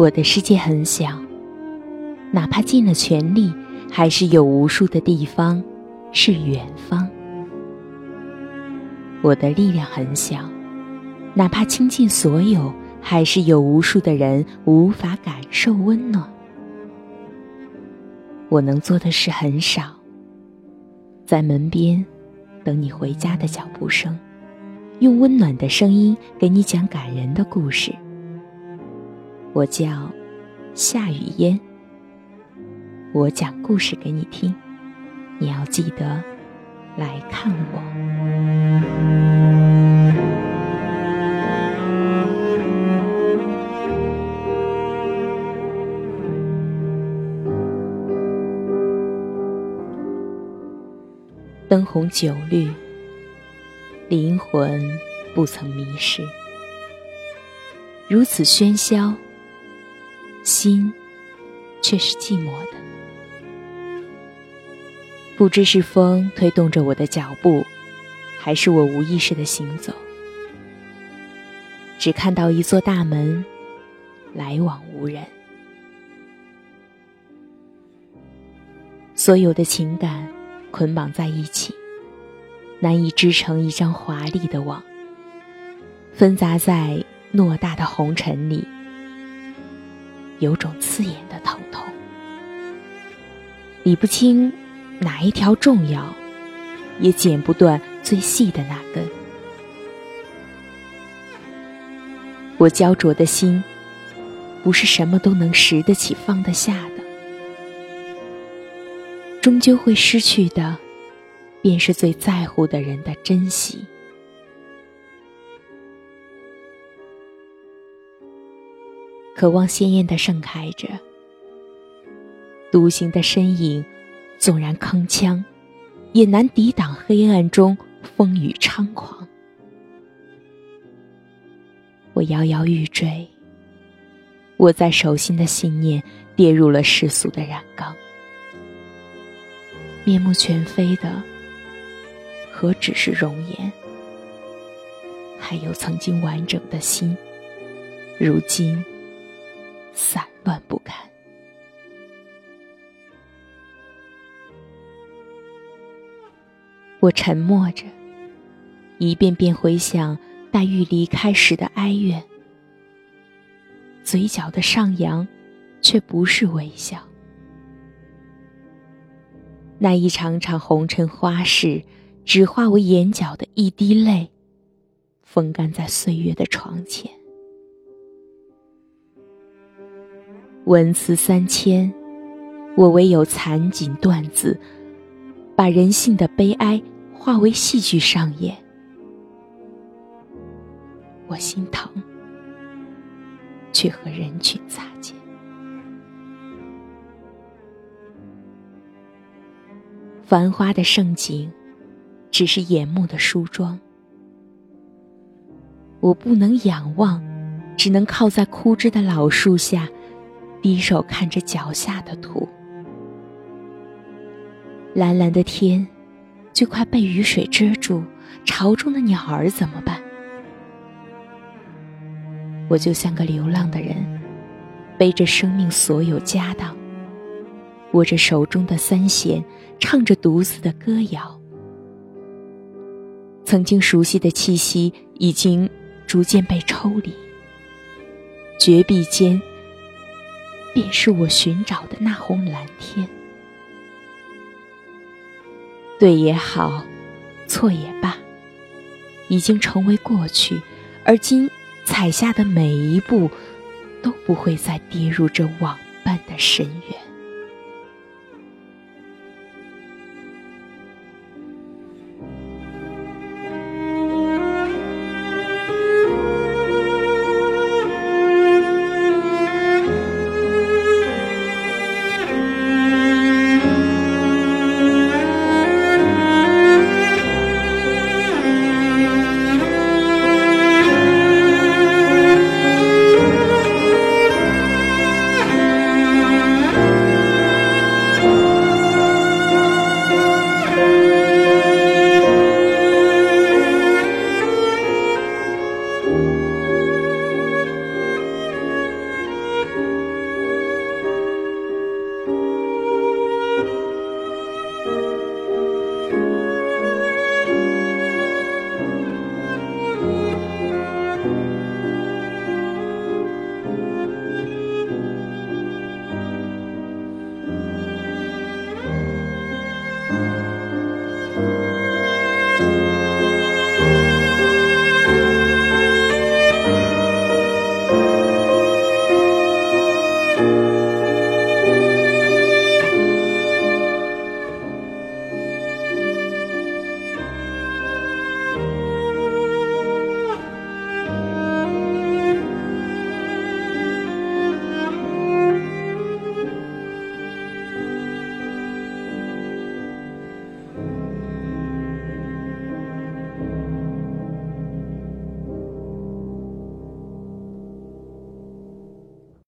我的世界很小，哪怕尽了全力，还是有无数的地方是远方。我的力量很小，哪怕倾尽所有，还是有无数的人无法感受温暖。我能做的事很少，在门边等你回家的脚步声，用温暖的声音给你讲感人的故事。我叫夏雨嫣，我讲故事给你听，你要记得来看我。灯红酒绿，灵魂不曾迷失。如此喧嚣，心却是寂寞的。不知是风推动着我的脚步，还是我无意识的行走。只看到一座大门，来往无人。所有的情感。捆绑在一起，难以织成一张华丽的网。纷杂在偌大的红尘里，有种刺眼的疼痛，理不清哪一条重要，也剪不断最细的那根。我焦灼的心，不是什么都能拾得起、放得下的。终究会失去的，便是最在乎的人的珍惜。渴望鲜艳的盛开着，独行的身影，纵然铿锵，也难抵挡黑暗中风雨猖狂。我摇摇欲坠，握在手心的信念跌入了世俗的染缸。面目全非的，何止是容颜？还有曾经完整的心，如今散乱不堪。我沉默着，一遍遍回想黛玉离开时的哀怨，嘴角的上扬，却不是微笑。那一场场红尘花事，只化为眼角的一滴泪，风干在岁月的床前。文辞三千，我唯有残锦断字，把人性的悲哀化为戏剧上演。我心疼，却和人群擦肩。繁花的盛景，只是眼目的梳妆。我不能仰望，只能靠在枯枝的老树下，低手看着脚下的土。蓝蓝的天，就快被雨水遮住，巢中的鸟儿怎么办？我就像个流浪的人，背着生命所有家当。握着手中的三弦，唱着独自的歌谣。曾经熟悉的气息已经逐渐被抽离，绝壁间便是我寻找的那红蓝天。对也好，错也罢，已经成为过去。而今踩下的每一步，都不会再跌入这网般的深渊。